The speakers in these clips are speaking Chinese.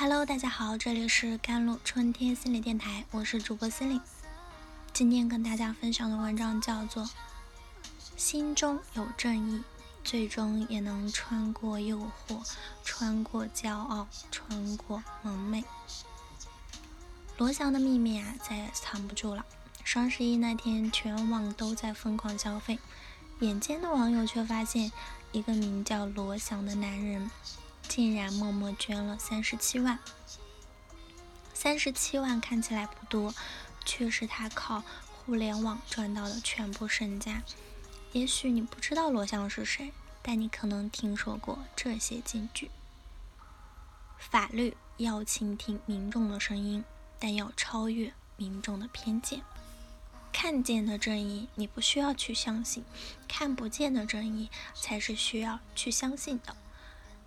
Hello，大家好，这里是甘露春天心理电台，我是主播心灵。今天跟大家分享的文章叫做《心中有正义，最终也能穿过诱惑，穿过骄傲，穿过蒙昧》。罗翔的秘密啊，再也藏不住了。双十一那天，全网都在疯狂消费，眼尖的网友却发现，一个名叫罗翔的男人。竟然默默捐了三十七万，三十七万看起来不多，却是他靠互联网赚到的全部身家。也许你不知道罗翔是谁，但你可能听说过这些金句：法律要倾听民众的声音，但要超越民众的偏见。看见的正义你不需要去相信，看不见的正义才是需要去相信的。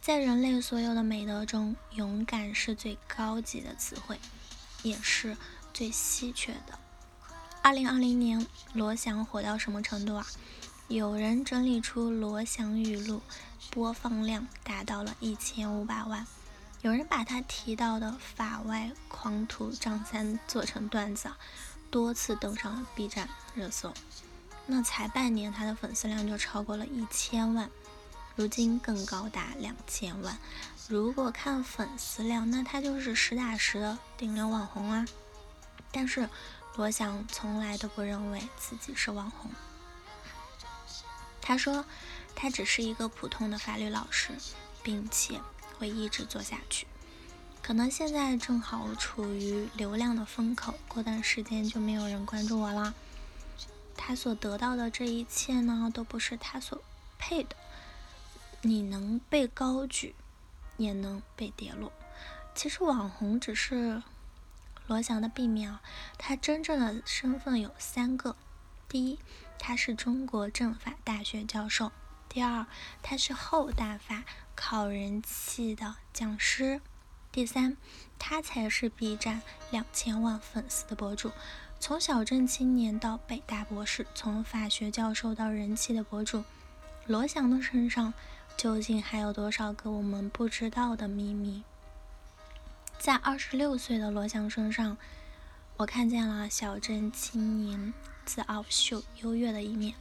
在人类所有的美德中，勇敢是最高级的词汇，也是最稀缺的。二零二零年，罗翔火到什么程度啊？有人整理出罗翔语录播放量达到了一千五百万，有人把他提到的法外狂徒张三做成段子，多次登上了 B 站热搜。那才半年，他的粉丝量就超过了一千万。如今更高达两千万。如果看粉丝量，那他就是实打实的顶流网红啊！但是罗翔从来都不认为自己是网红。他说他只是一个普通的法律老师，并且会一直做下去。可能现在正好处于流量的风口，过段时间就没有人关注我了。他所得到的这一切呢，都不是他所配的。你能被高举，也能被跌落。其实网红只是罗翔的避免啊，他真正的身份有三个：第一，他是中国政法大学教授；第二，他是后大法考人气的讲师；第三，他才是 B 站两千万粉丝的博主。从小镇青年到北大博士，从法学教授到人气的博主，罗翔的身上。究竟还有多少个我们不知道的秘密？在二十六岁的罗翔身上，我看见了小镇青年自傲秀优越的一面；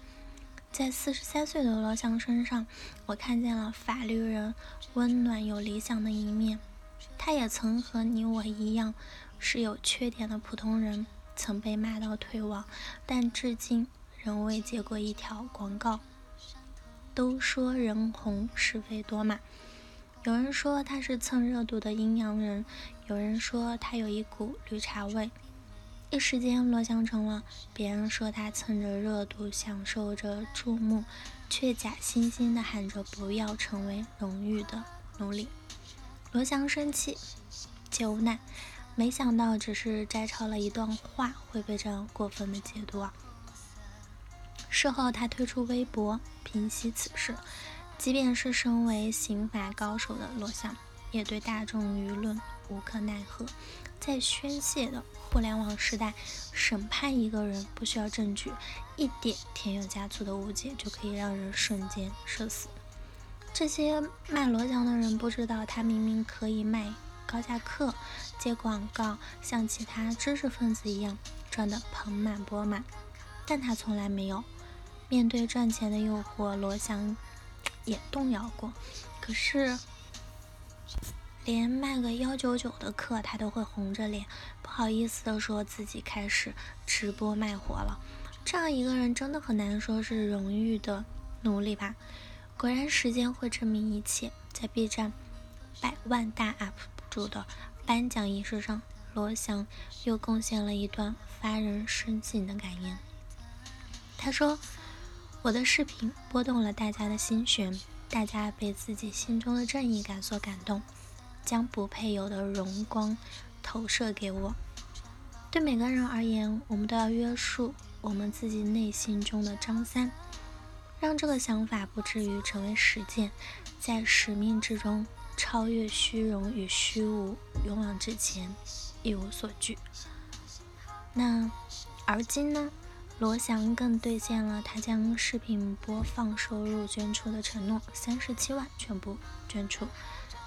在四十三岁的罗翔身上，我看见了法律人温暖有理想的一面。他也曾和你我一样是有缺点的普通人，曾被骂到退网，但至今仍未接过一条广告。都说人红是非多嘛，有人说他是蹭热度的阴阳人，有人说他有一股绿茶味。一时间，罗翔成了别人说他蹭着热度，享受着注目，却假惺惺的喊着不要成为荣誉的奴隶。罗翔生气且无奈，没想到只是摘抄了一段话，会被这样过分的解读啊！事后，他推出微博平息此事。即便是身为刑法高手的罗翔，也对大众舆论无可奈何。在宣泄的互联网时代，审判一个人不需要证据，一点添油加醋的误解就可以让人瞬间社死。这些卖罗翔的人不知道，他明明可以卖高价课、接广告，像其他知识分子一样赚得盆满钵满，但他从来没有。面对赚钱的诱惑，罗翔也动摇过。可是，连卖个幺九九的课，他都会红着脸，不好意思的说自己开始直播卖货了。这样一个人，真的很难说是荣誉的奴隶吧？果然，时间会证明一切。在 B 站百万大 UP 主的颁奖仪式上，罗翔又贡献了一段发人深省的感言。他说。我的视频拨动了大家的心弦，大家被自己心中的正义感所感动，将不配有的荣光投射给我。对每个人而言，我们都要约束我们自己内心中的张三，让这个想法不至于成为实践，在使命之中超越虚荣与虚无，勇往直前，一无所惧。那而今呢？罗翔更兑现了他将视频播放收入捐出的承诺，三十七万全部捐出。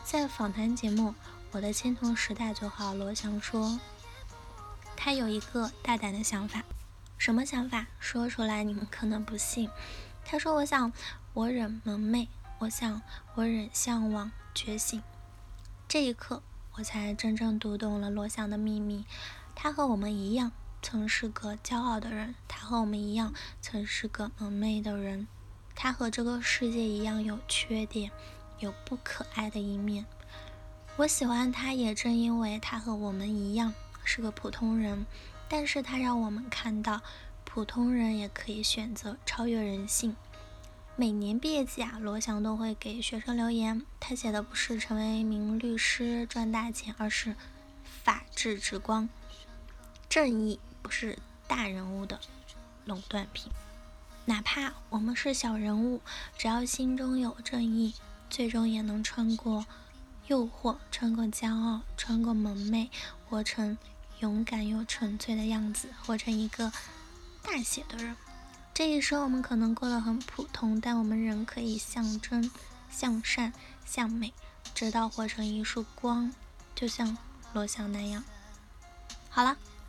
在访谈节目《我的青铜时代最好，罗翔说，他有一个大胆的想法。什么想法？说出来你们可能不信。他说：“我想，我忍蒙昧，我想，我忍向往觉醒。”这一刻，我才真正读懂了罗翔的秘密。他和我们一样，曾是个骄傲的人；他和我们一样，曾是个蒙昧的人；他和这个世界一样有缺点，有不可爱的一面。我喜欢他，也正因为他和我们一样是个普通人。但是他让我们看到，普通人也可以选择超越人性。每年毕业季啊，罗翔都会给学生留言。他写的不是成为一名律师赚大钱，而是法治之光。正义不是大人物的垄断品，哪怕我们是小人物，只要心中有正义，最终也能穿过诱惑，穿过骄傲，穿过蒙昧，活成。勇敢又纯粹的样子，活成一个大写的人。这一生我们可能过得很普通，但我们仍可以向真、向善、向美，直到活成一束光，就像罗翔那样。好了，